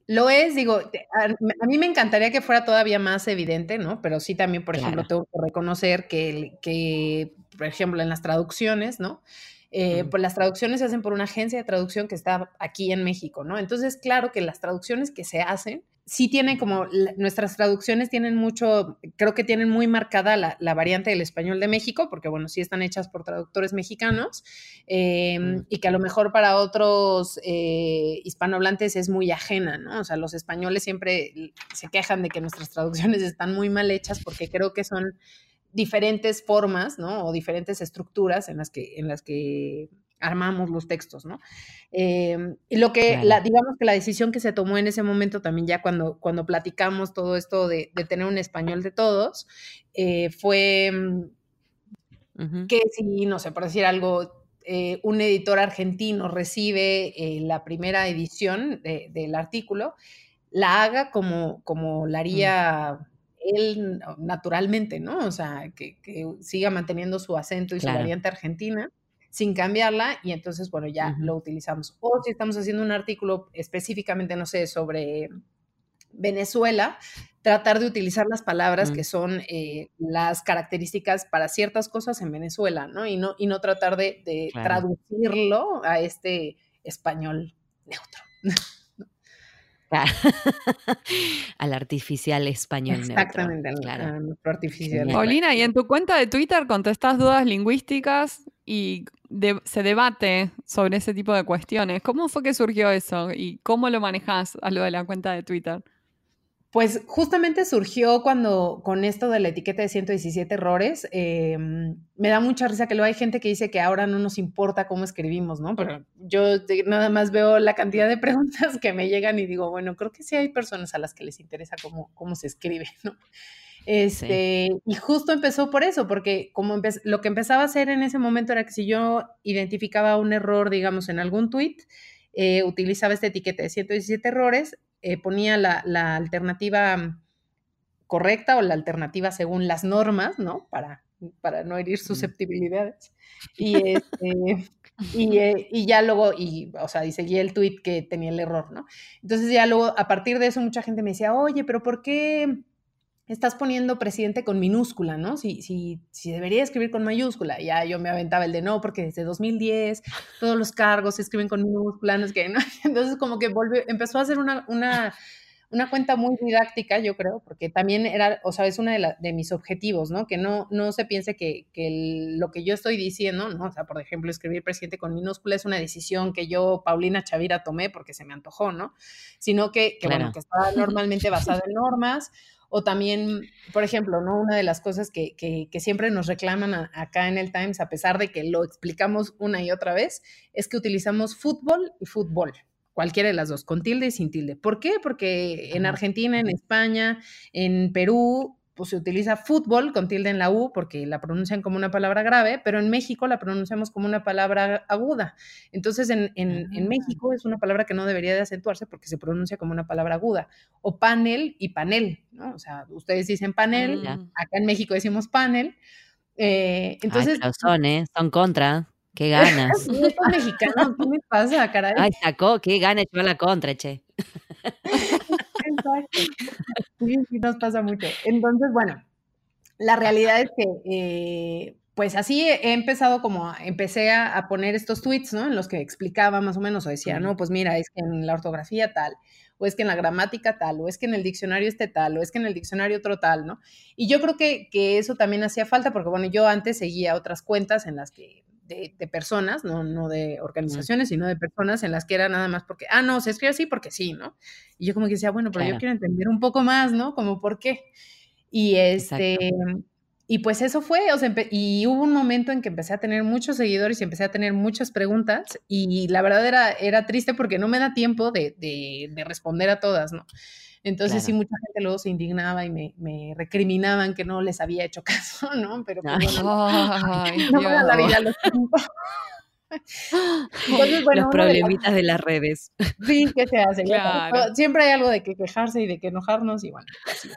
Lo es, digo, a, mí me encantaría que fuera todavía más evidente, ¿no? Pero sí también, por ejemplo, tengo que reconocer que, que, por ejemplo, en las traducciones, ¿no? eh, Mm. pues las traducciones se hacen por una agencia de traducción que está aquí en México, ¿no? Entonces, claro que las traducciones que se hacen sí tienen como, nuestras traducciones tienen mucho, creo que tienen muy marcada la, la variante del español de México, porque bueno, sí están hechas por traductores mexicanos, eh, Mm. y que a lo mejor para otros eh, hispanohablantes es muy ajena, ¿no? O sea, los españoles siempre se quejan de que nuestras traducciones están muy mal hechas porque creo que son diferentes formas, ¿no? O diferentes estructuras en las que, en las que armamos los textos, ¿no? Eh, y lo que, Claro. la, digamos que la decisión que se tomó en ese momento también ya cuando, cuando platicamos todo esto de, de tener un español de todos, eh, fue mm, que si, no sé, por decir algo, eh, un editor argentino recibe eh, la primera edición de- del artículo, la haga como, como la haría él naturalmente, ¿no? O sea, que, que siga manteniendo su acento y Claro. su variante argentina sin cambiarla y entonces, bueno, ya lo utilizamos. O si estamos haciendo un artículo específicamente, no sé, sobre Venezuela, tratar de utilizar las palabras que son eh, las características para ciertas cosas en Venezuela, ¿no? Y no, y no tratar de, de Claro. traducirlo a este español neutro. Claro. Al artificial español neutro. Exactamente, al- Claro. nuestro artificial. Paulina, y en tu cuenta de Twitter contestas dudas lingüísticas y se debate sobre ese tipo de cuestiones. ¿Cómo fue que surgió eso y cómo lo manejas a lo de la cuenta de Twitter? Pues justamente surgió cuando con esto de la etiqueta de 117 errores, eh, me da mucha risa que luego hay gente que dice que ahora no nos importa cómo escribimos, ¿no? Pero yo nada más veo la cantidad de preguntas que me llegan y digo, bueno, creo que sí hay personas a las que les interesa cómo, cómo se escribe, ¿no? Este, Y justo empezó por eso, porque como lo que empezaba a hacer en ese momento era que si yo identificaba un error, digamos, en algún tweet, eh, utilizaba esta etiqueta de 117 errores, eh, ponía la, la alternativa correcta o la alternativa según las normas, ¿no? Para, para no herir susceptibilidades. Y, este, y, eh, y ya luego, y, o sea, y seguía el tweet que tenía el error, ¿no? Entonces ya luego, a partir de eso, mucha gente me decía, oye, pero ¿por qué estás poniendo presidente con minúscula, ¿no? Si, si, si debería escribir con mayúscula. Ya yo me aventaba el de no, porque desde 2010 todos los cargos se escriben con minúscula, no es que, ¿no? Entonces como que volvió, empezó a hacer una, una, una cuenta muy didáctica, yo creo, porque también era, o sea, es uno de, la, de mis objetivos, ¿no? Que no, no se piense que, que el, lo que yo estoy diciendo, ¿no? O sea, por ejemplo, escribir presidente con minúscula es una decisión que yo, Paulina Chavira, tomé porque se me antojó, ¿no? Sino que, que Claro. bueno, que está normalmente basada en normas, o también, por ejemplo, ¿no? Una de las cosas que, que, que siempre nos reclaman a- acá en el Times, a pesar de que lo explicamos una y otra vez, es que utilizamos fútbol y fútbol. Cualquiera de las dos, con tilde y sin tilde. ¿Por qué? Porque en. Argentina, en España, en Perú, pues se utiliza fútbol con tilde en la U porque la pronuncian como una palabra grave, pero en México la pronunciamos como una palabra aguda. Entonces en, en, en Ah. México es una palabra que no debería de acentuarse porque se pronuncia como una palabra aguda. O panel y panel, ¿no? O sea, ustedes dicen panel, Ya. acá en México decimos panel. Eh, entonces, Ay, pero son, ¿eh? Son contra. Qué ganas. Mexicanos, ¿qué me pasa, caray? Ay, sacó, qué ganas llevar la contra, che. Sí, sí nos pasa mucho. Entonces, bueno, la realidad es que, eh, pues así he empezado como, a- empecé a, a poner estos tweets, ¿no? En los que explicaba más o menos, o decía, no, pues mira, es que en la ortografía tal, o es que en la gramática tal, o es que en el diccionario este tal, o es que en el diccionario otro tal, ¿no? Y yo creo que, que eso también hacía falta, porque bueno, yo antes seguía otras cuentas en las que, de, de personas, no, no de organizaciones, sino de personas en las que era nada más porque, ah, no, se escribe así porque sí, ¿no? Y yo como que decía, bueno, pero yo quiero entender un poco más, ¿no? Como por qué. Y este, y pues eso fue, o sea, empe- y hubo un momento en que empecé a tener muchos seguidores y empecé a tener muchas preguntas y la verdad era, era triste porque no me da tiempo de, de- de responder a todas, ¿no? Entonces sí, mucha gente luego se indignaba y me, me recriminaban que no les había hecho caso, ¿no? Pero pues, Ay. bueno, Ay, no me da la vida. Entonces, bueno, Los de las- problemitas de las redes. Sí, ¿qué se hace? Claro. Siempre hay algo de que quejarse y de que enojarnos y bueno, así.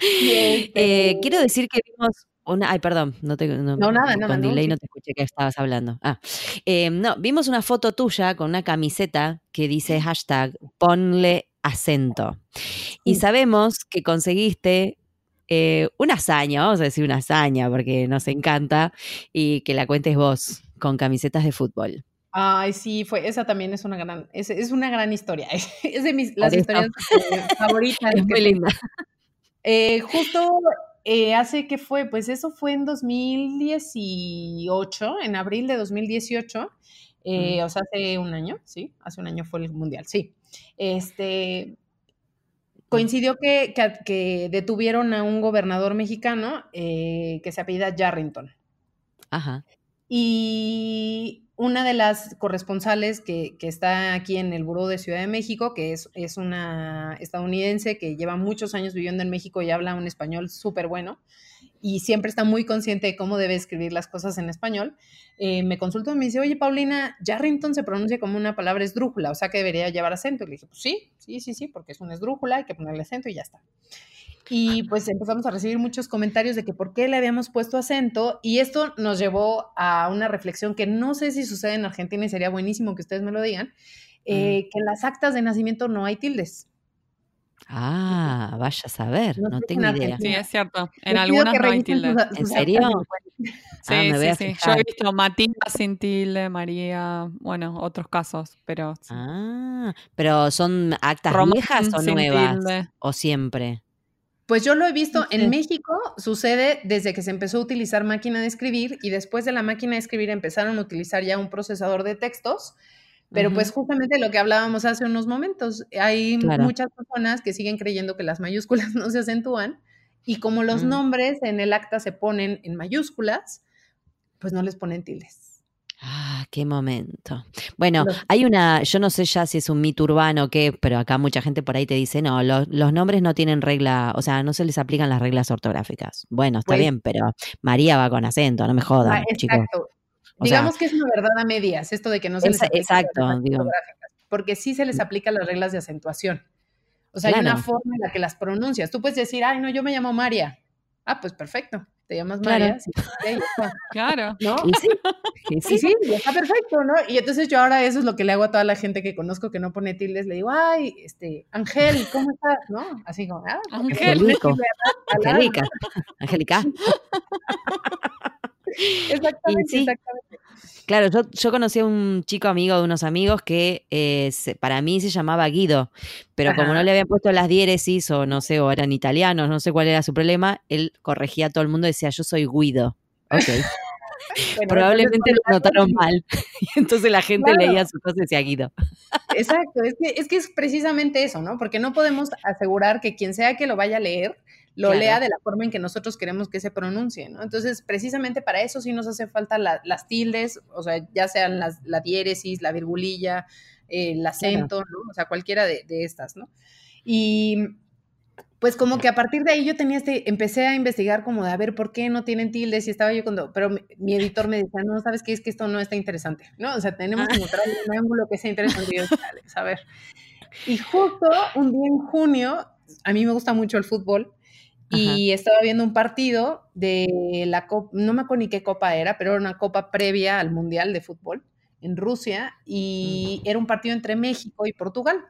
Y este- Eh, quiero decir que vimos una. Ay, perdón, no te. No, No, nada, nada, Con no, delay no te escuché que estabas hablando. Ah. Eh, no, vimos una foto tuya con una camiseta que dice hashtag ponle acento. Y Sí. sabemos que conseguiste eh, una hazaña, vamos a decir una hazaña, porque nos encanta, y que la cuentes vos. con camisetas de fútbol. Ay, sí, fue, esa también es una gran, es, es una gran historia. Es de mis, las historias eh, favoritas. Es muy linda. Eh, justo eh, hace que fue, pues eso fue en 2018, en abril de 2018, o sea, hace un año, sí, hace un año fue el mundial, sí. Este, coincidió que, que, detuvieron a un gobernador mexicano que se apellida Yarrington. Ajá. Y una de las corresponsales que, está aquí en el Buró de Ciudad de México, que es, es, una estadounidense que lleva muchos años viviendo en México y habla un español súper bueno y siempre está muy consciente de cómo debe escribir las cosas en español, eh, me consultó y me dice, oye Paulina, Yarrington se pronuncia como una palabra esdrújula, o sea que debería llevar acento. Y le dije, pues sí, sí, sí, sí, porque es una esdrújula, hay que ponerle acento y ya está. Y pues empezamos a recibir muchos comentarios de que por qué le habíamos puesto acento y esto nos llevó a una reflexión que no sé si sucede en Argentina y sería buenísimo que ustedes me lo digan, eh, que en las actas de nacimiento no hay tildes. Ah, vaya a saber, no, tengo idea. Sí, es cierto. En algunas no hay tildes. ¿En serio? Sí, ah, sí, sí. Yo he visto Matías sin tilde, María, bueno, otros casos, pero. Ah, pero son actas viejas o nuevas o siempre. Pues yo lo he visto en México, sucede desde que se empezó a utilizar máquina de escribir y después de la máquina de escribir empezaron a utilizar ya un procesador de textos, pero pues justamente lo que hablábamos hace unos momentos, hay muchas personas que siguen creyendo que las mayúsculas no se acentúan y como los mm. nombres en el acta se ponen en mayúsculas, pues no les ponen tildes. Ah, qué momento. Bueno, hay una, yo no sé ya si es un mito urbano o qué, pero acá mucha gente por ahí te dice, no, los, nombres no tienen regla, o sea, no se les aplican las reglas ortográficas. Bueno, está pues bien, pero María va con acento, no me jodan, chicos. Digamos que es una verdad a medias, esto de que no se les aplican exacto, las porque sí se les mm. aplican las reglas de acentuación. O sea, hay una forma en la que las pronuncias. Tú puedes decir, ay, no, yo me llamo María. Ah, pues perfecto te llamas María. Claro. ¿No? sí, sí, sí, está perfecto, ¿no? Y entonces yo ahora eso es lo que le hago a toda la gente que conozco que no pone tildes, le digo, ay, este, Ángel, ¿cómo estás? ¿No? Así como, ah, Ángel. Angélica. Angélica. exactamente, exactamente. Claro, yo, yo, conocí a un chico amigo de unos amigos que eh, para mí se llamaba Guido, pero como no le habían puesto las diéresis o no sé, o eran italianos, no sé cuál era su problema, él corregía a todo el mundo y decía, yo soy Guido. Ok. Probablemente lo notaron mal. Y entonces la gente leía su cosa y decía Guido. Exacto, es que, es que es precisamente eso, ¿no? Porque no podemos asegurar que quien sea que lo vaya a leer lo lea de la forma en que nosotros queremos que se pronuncie, ¿no? Entonces, precisamente para eso sí nos hace falta las tildes, o sea, ya sean las, la diéresis, la virgulilla, el acento, ¿no? O sea, cualquiera de, estas, ¿no? Y pues como que a partir de ahí yo tenía este, empecé a investigar como de a ver por qué no tienen tildes y estaba yo cuando, pero mi, editor me decía, no, ¿sabes qué? Es que esto no está interesante, ¿no? O sea, tenemos que encontrar un ángulo que sea interesante. Y yo, a ver. Y justo un día en junio, a mí me gusta mucho el fútbol, y estaba viendo un partido de la Copa, no me acuerdo ni qué copa era, pero era una copa previa al Mundial de Fútbol en Rusia y era un partido entre México y Portugal.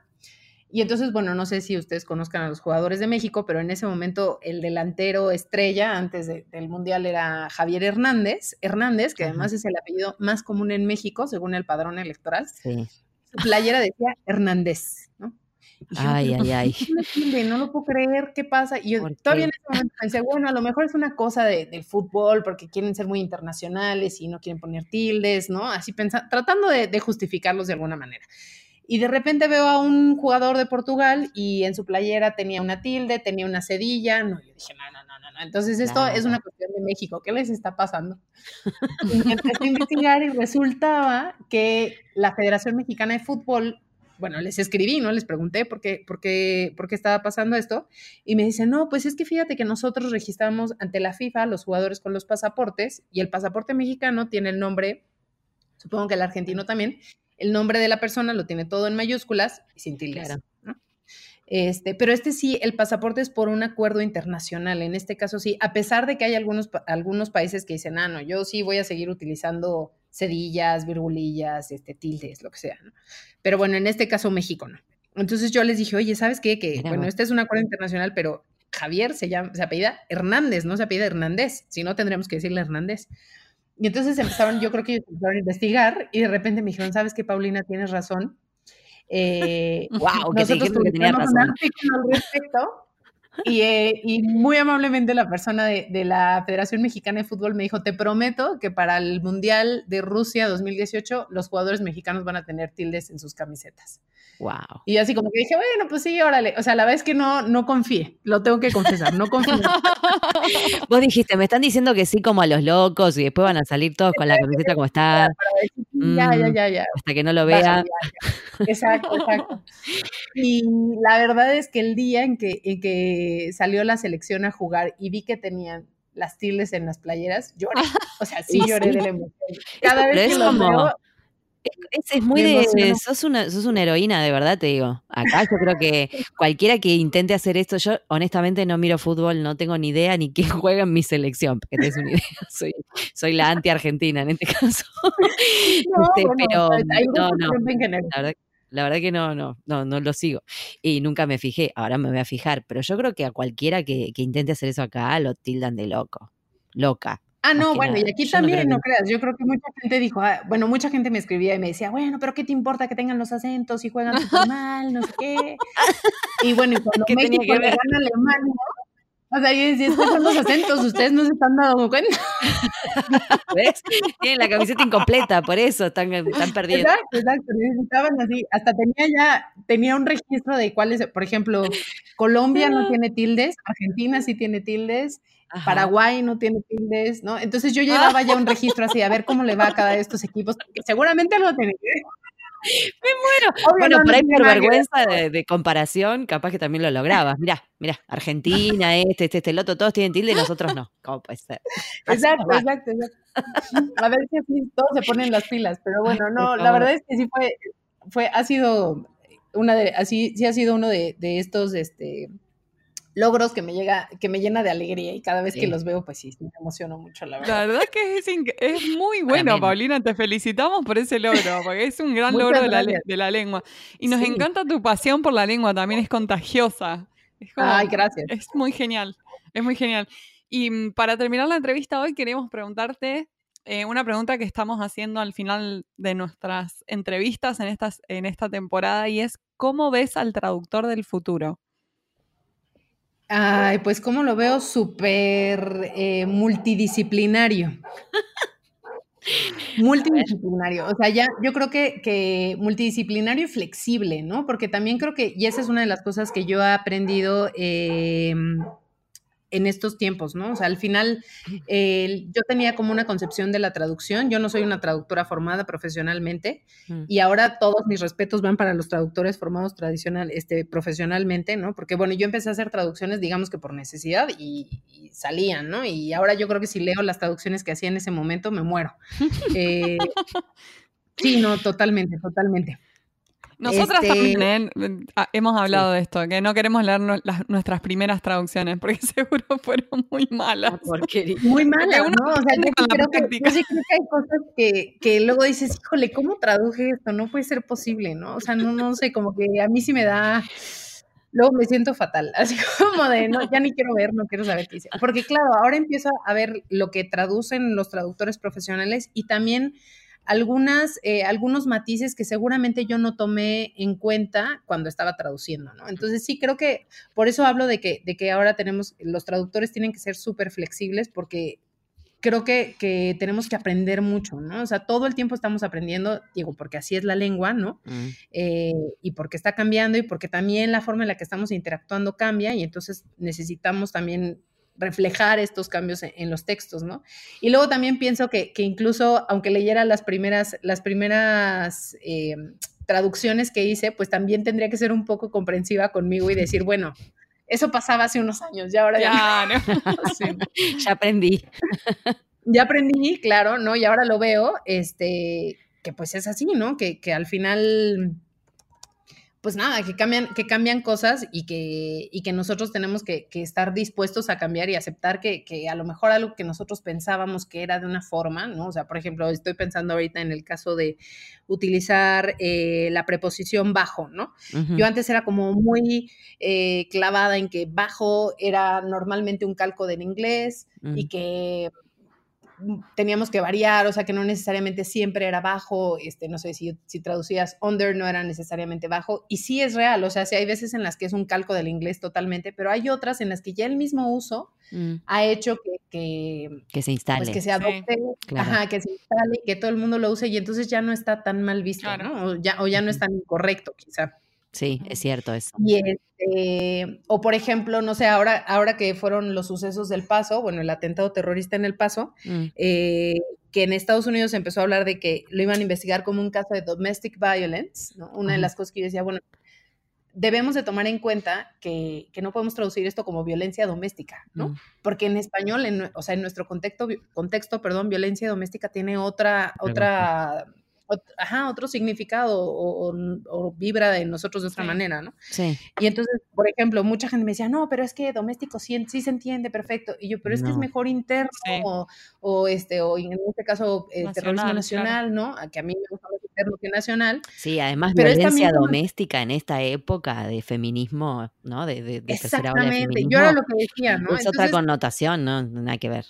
Y entonces, bueno, no sé si ustedes conozcan a los jugadores de México, pero en ese momento el delantero estrella antes del Mundial era Javier Hernández, Hernández, que además es el apellido más común en México, según el padrón electoral. Sí. Su playera decía Hernández, ¿no? Ay, ay, ay. No lo puedo creer, ¿qué pasa? Y yo todavía en ese momento pensé, bueno, a lo mejor es una cosa del fútbol, porque quieren ser muy internacionales y no quieren poner tildes, ¿no? Así pensando, tratando de, justificarlos de alguna manera. Y de repente veo a un jugador de Portugal y en su playera tenía una tilde, tenía una cedilla. No, yo dije, no, no, no, no. Entonces esto es una cuestión de México. ¿Qué les está pasando? Y empecé a investigar y resultaba que la Federación Mexicana de Fútbol bueno, les escribí, ¿no? Les pregunté por qué, por qué, por qué estaba pasando esto. Y me dicen, no, pues es que fíjate que nosotros registramos ante la FIFA los jugadores con los pasaportes y el pasaporte mexicano tiene el nombre, supongo que el argentino también, el nombre de la persona lo tiene todo en mayúsculas y sin tildes. Este, pero este sí, el pasaporte es por un acuerdo internacional. En este caso sí, a pesar de que hay algunos, algunos países que dicen, ah, no, yo sí voy a seguir utilizando cedillas, virgulillas, este, tildes, lo que sea, ¿no? Pero bueno, en este caso México, ¿no? Entonces yo les dije, oye, ¿sabes qué? Que, bueno, este es un acuerdo internacional, pero Javier se llama, se apellida Hernández, no se apellida Hernández, si no tendríamos que decirle Hernández. Y entonces empezaron, yo creo que ellos empezaron a investigar y de repente me dijeron, ¿sabes qué, Paulina? Tienes razón. Eh, wow, que nosotros que tenía razón. al respecto y, eh, y, muy amablemente la persona de, de, la Federación Mexicana de Fútbol me dijo, te prometo que para el Mundial de Rusia 2018 los jugadores mexicanos van a tener tildes en sus camisetas. Wow. Y así como que dije, bueno, pues sí, órale. O sea, la verdad es que no, no confié, lo tengo que confesar, no confié. Vos dijiste, me están diciendo que sí como a los locos y después van a salir todos con la camiseta como está. Ya, ya, ya, ya. Hasta que no lo vean. Exacto, exacto. Y la verdad es que el día en que, en que salió la selección a jugar y vi que tenían las tildes en las playeras, lloré. O sea, sí lloré de la emoción. Cada vez que lo veo, es, es, muy de. Sos una, sos una heroína, de verdad te digo. Acá yo creo que cualquiera que intente hacer esto, yo honestamente no miro fútbol, no tengo ni idea ni quién juega en mi selección, porque tenés una idea. Soy, soy la anti-argentina en este caso. No, este, pero no, no. La verdad, la verdad, que no, no, no, no lo sigo. Y nunca me fijé, ahora me voy a fijar. Pero yo creo que a cualquiera que, que intente hacer eso acá lo tildan de loco. Loca. Ah, no, bueno, y aquí también, no, creas, yo creo que mucha gente dijo, ah, bueno, mucha gente me escribía y me decía, bueno, pero ¿qué te importa que tengan los acentos y juegan mal, no sé qué? Y bueno, y cuando México le gana a Alemania, o sea, y decía, estos son los acentos, ustedes no se están dando cuenta. ¿Ves? Tienen la camiseta incompleta, por eso están, están perdiendo. Exacto, exacto, necesitaban así, hasta tenía ya, tenía un registro de cuáles, por ejemplo, Colombia no tiene tildes, Argentina sí tiene tildes, Paraguay no tiene tildes, ¿no? Entonces yo llevaba ya un registro así, a ver cómo le va a cada de estos equipos, porque seguramente lo tiene. Me muero. bueno, por ahí por vergüenza de, comparación, capaz que también lo lograbas. Mirá, mirá, Argentina, este, este, este, el otro, todos tienen tilde y nosotros no. ¿Cómo puede ser? exacto, exacto, exacto. A ver si así todos se ponen las pilas, pero bueno, no, la verdad es que sí fue, fue, ha sido una de, así, sí ha sido uno de, de estos, este, logros que me llega, que me llena de alegría y cada vez que los veo, pues sí, me emociono mucho, la verdad. La verdad que es, es muy bueno, Paulina, te felicitamos por ese logro, porque es un gran logro de la, lengua. Y nos encanta tu pasión por la lengua, también es contagiosa. Ay, gracias. Es muy genial, es muy genial. Y mm, para terminar la entrevista hoy queremos preguntarte eh, una pregunta que estamos haciendo al final de nuestras entrevistas en, estas, en esta temporada y es, ¿cómo ves al traductor del futuro? Ay, pues como lo veo súper eh, multidisciplinario. multidisciplinario, o sea, ya yo creo que, que, multidisciplinario y flexible, ¿no? Porque también creo que, y esa es una de las cosas que yo he aprendido eh, en estos tiempos, ¿no? O sea, al final yo tenía como una concepción de la traducción, yo no soy una traductora formada profesionalmente mm. y ahora todos mis respetos van para los traductores formados tradicional, este, profesionalmente, ¿no? Porque bueno, yo empecé a hacer traducciones, digamos que por necesidad y, salían, ¿no? Y ahora yo creo que si leo las traducciones que hacía en ese momento, me muero. Eh, sí, no, totalmente, totalmente. Nosotras este, también ¿eh? ah, hemos hablado de esto, que no queremos leer nuestras primeras traducciones porque seguro fueron muy malas. Muy malas, ¿no? O sea, yo creo, que, sí creo que hay cosas que, que, luego dices, híjole, ¿cómo traduje esto? No puede ser posible, ¿no? O sea, no, no sé, como que a mí sí me da... Luego me siento fatal, así como de, no, ya ni quiero ver, no quiero saber qué dice. Porque claro, ahora empiezo a ver lo que traducen los traductores profesionales y también algunas, eh, algunos matices que seguramente yo no tomé en cuenta cuando estaba traduciendo, ¿no? Entonces sí creo que por eso hablo de que, de que ahora tenemos, los traductores tienen que ser súper flexibles porque creo que, que, tenemos que aprender mucho, ¿no? O sea, todo el tiempo estamos aprendiendo, digo, porque así es la lengua, ¿no? Mm. Eh, y porque está cambiando y porque también la forma en la que estamos interactuando cambia y entonces necesitamos también reflejar estos cambios en, los textos, ¿no? Y luego también pienso que, incluso, aunque leyera las primeras, las primeras eh, traducciones que hice, pues también tendría que ser un poco comprensiva conmigo y decir, bueno, eso pasaba hace unos años, ya ahora ya, ya aprendí. ya aprendí, claro, ¿no? Y ahora lo veo, este, que pues es así, ¿no? Que, que al final pues nada, que cambian, que cambian cosas y que, y que nosotros tenemos que, estar dispuestos a cambiar y aceptar que, a lo mejor algo que nosotros pensábamos que era de una forma, ¿no? O sea, por ejemplo, estoy pensando ahorita en el caso de utilizar eh, la preposición bajo, ¿no? Yo antes era como muy eh, clavada en que bajo era normalmente un calco del inglés y mm. que teníamos que variar, o sea, que no necesariamente siempre era bajo, este, no sé si, si traducías under no era necesariamente bajo, y sí es real, o sea, sí hay veces en las que es un calco del inglés totalmente, pero hay otras en las que ya el mismo uso mm. ha hecho que, que, que, se instale. Pues que se adopte, ajá, que se instale, que todo el mundo lo use y entonces ya no está tan mal visto, ¿no? O ya, o ya no es tan incorrecto, quizá. Sí, es cierto eso. Y este, o por ejemplo, no sé, ahora, ahora que fueron los sucesos del Paso, bueno, el atentado terrorista en el Paso, mm. eh, que en Estados Unidos se empezó a hablar de que lo iban a investigar como un caso de domestic violence, ¿no? Una de las cosas que yo decía, bueno, debemos de tomar en cuenta que, que, no podemos traducir esto como violencia doméstica, ¿no? Mm. Porque en español, en, o sea, en nuestro contexto, contexto, perdón, violencia doméstica tiene otra, otra ajá, otro significado o, vibra de nosotros de otra manera, ¿no? Sí. Y entonces, por ejemplo, mucha gente me decía, no, pero es que doméstico sí, sí se entiende perfecto. Y yo, pero es que es mejor interno o, este, o en este caso, eh, terrorismo nacional, ¿no? Que a mí me gusta más interno que nacional. Sí, además violencia doméstica en esta época de feminismo, ¿no? De, de, de Exactamente, yo era lo que decía, ¿no? Es otra connotación, ¿no? Nada que ver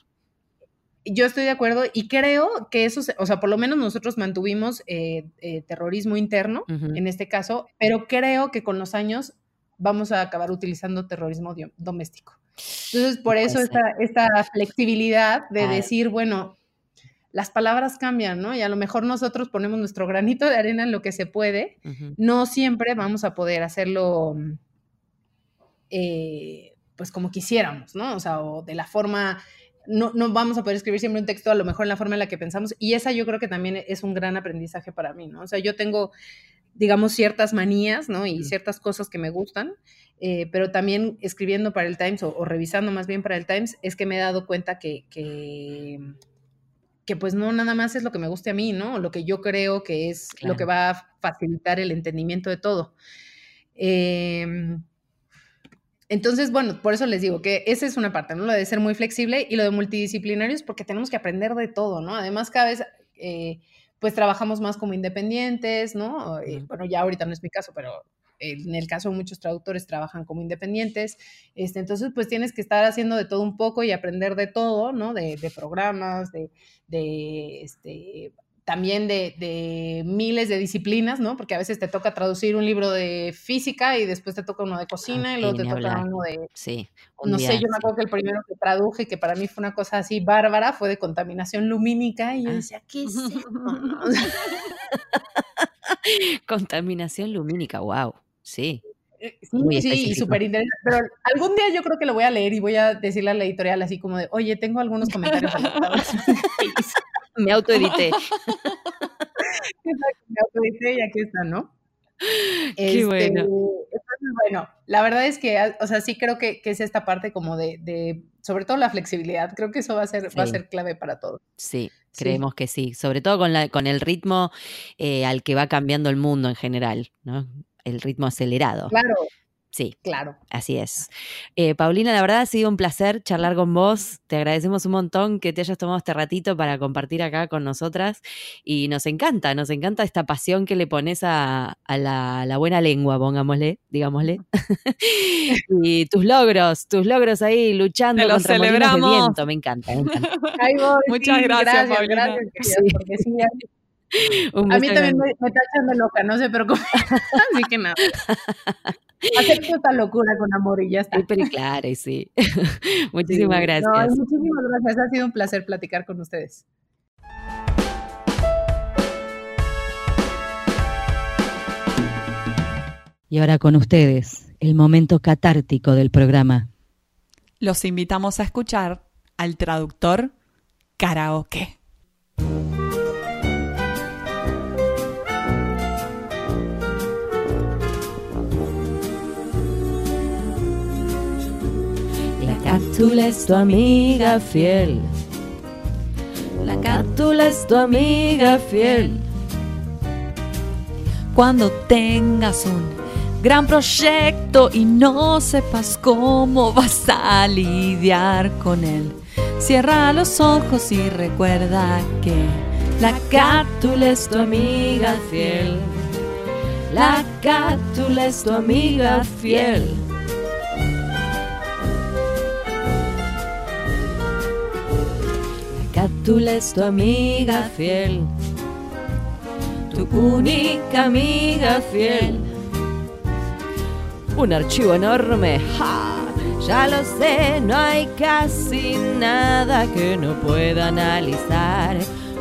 yo estoy de acuerdo y creo que eso, o sea, por lo menos nosotros mantuvimos eh, eh, terrorismo interno en este caso, pero creo que con los años vamos a acabar utilizando terrorismo doméstico. Entonces, por eso esta, esta, flexibilidad de decir, bueno, las palabras cambian, ¿no? Y a lo mejor nosotros ponemos nuestro granito de arena en lo que se puede, no siempre vamos a poder hacerlo, eh, pues como quisiéramos, ¿no? O sea, o de la forma no, no, vamos a poder escribir siempre un texto a lo mejor en la forma en la que pensamos. Y esa yo creo que también es un gran aprendizaje para mí, ¿no? O sea, yo tengo, digamos, ciertas manías, ¿no? Y ciertas cosas que me gustan, eh, pero también escribiendo para el Times o, revisando más bien para el Times, es que me he dado cuenta que, que, pues no nada más es lo que me guste a mí, ¿no? Lo que yo creo que es lo que va a facilitar el entendimiento de todo. Eh, entonces, bueno, por eso les digo que esa es una parte, ¿no? Lo de ser muy flexible y lo de multidisciplinario es porque tenemos que aprender de todo, ¿no? Además, cada vez, eh, pues trabajamos más como independientes, ¿no? Eh, bueno, ya ahorita no es mi caso, pero en el caso de muchos traductores trabajan como independientes, este, entonces pues tienes que estar haciendo de todo un poco y aprender de todo, ¿no? De, de programas, de, de este, también de, miles de disciplinas, ¿no? Porque a veces te toca traducir un libro de física y después te toca uno de cocina y luego te toca uno de... Sí. No sé, yo me acuerdo que el primero que traduje, que para mí fue una cosa así bárbara, fue de contaminación lumínica y yo ah. decía, ¿qué es contaminación lumínica, wow, sí. Eh, sí, sí, súper interesante. Pero algún día yo creo que lo voy a leer y voy a decirle a la editorial así como de, oye, tengo algunos comentarios. me autoedité. me autoedité y aquí está, ¿no? Qué este, bueno. bueno, la verdad es que, o sea, sí creo que, es esta parte como de, sobre todo la flexibilidad, creo que eso va a ser, va a ser clave para todos. Sí, creemos que sí, sobre todo con, la, con el ritmo eh, al que va cambiando el mundo en general, ¿no? El ritmo acelerado. Claro, Sí, claro. Así es. Eh, Paulina, la verdad ha sido un placer charlar con vos. Te agradecemos un montón que te hayas tomado este ratito para compartir acá con nosotras. Y nos encanta, nos encanta esta pasión que le pones a, la, buena lengua, pongámosle, digámosle. y tus logros, tus logros ahí luchando contra celebramos. de viento. Me encanta, me encanta. Muchas gracias, Paulina. a mí también me, está echando loca, no se preocupe. Así que nada. Acepto esta locura con amor y ya está. Pero claro, sí. muchísimas gracias. muchísimas gracias. Ha sido un placer platicar con ustedes. Y ahora con ustedes, el momento catártico del programa. Los invitamos a escuchar al traductor karaoke. Cátula es tu amiga fiel. La cátula es tu amiga fiel. Cuando tengas un gran proyecto y no sepas cómo vas a lidiar con él, cierra los ojos y recuerda que la cátula es tu amiga fiel. La cátula es tu amiga fiel. Cátula es tu amiga fiel, tu única amiga fiel. Un archivo enorme, ¡ja! Ya lo sé, no hay casi nada que no pueda analizar.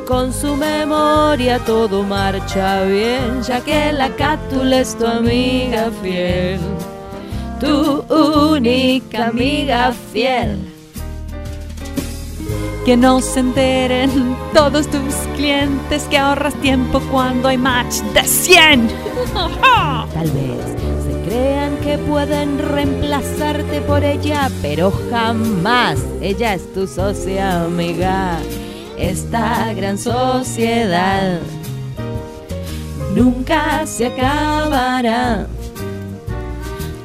Con su memoria todo marcha bien, ya que la cátula es tu amiga fiel, tu única amiga fiel. Que no se enteren todos tus clientes que ahorras tiempo cuando hay match de 100. Tal vez se crean que pueden reemplazarte por ella, pero jamás ella es tu socia amiga. Esta gran sociedad nunca se acabará.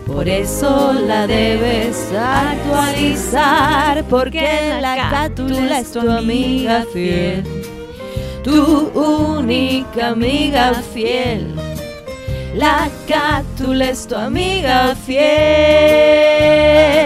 Por eso la debes actualizar, porque la cátula es tu amiga fiel, tu única amiga fiel. La cátula es tu amiga fiel.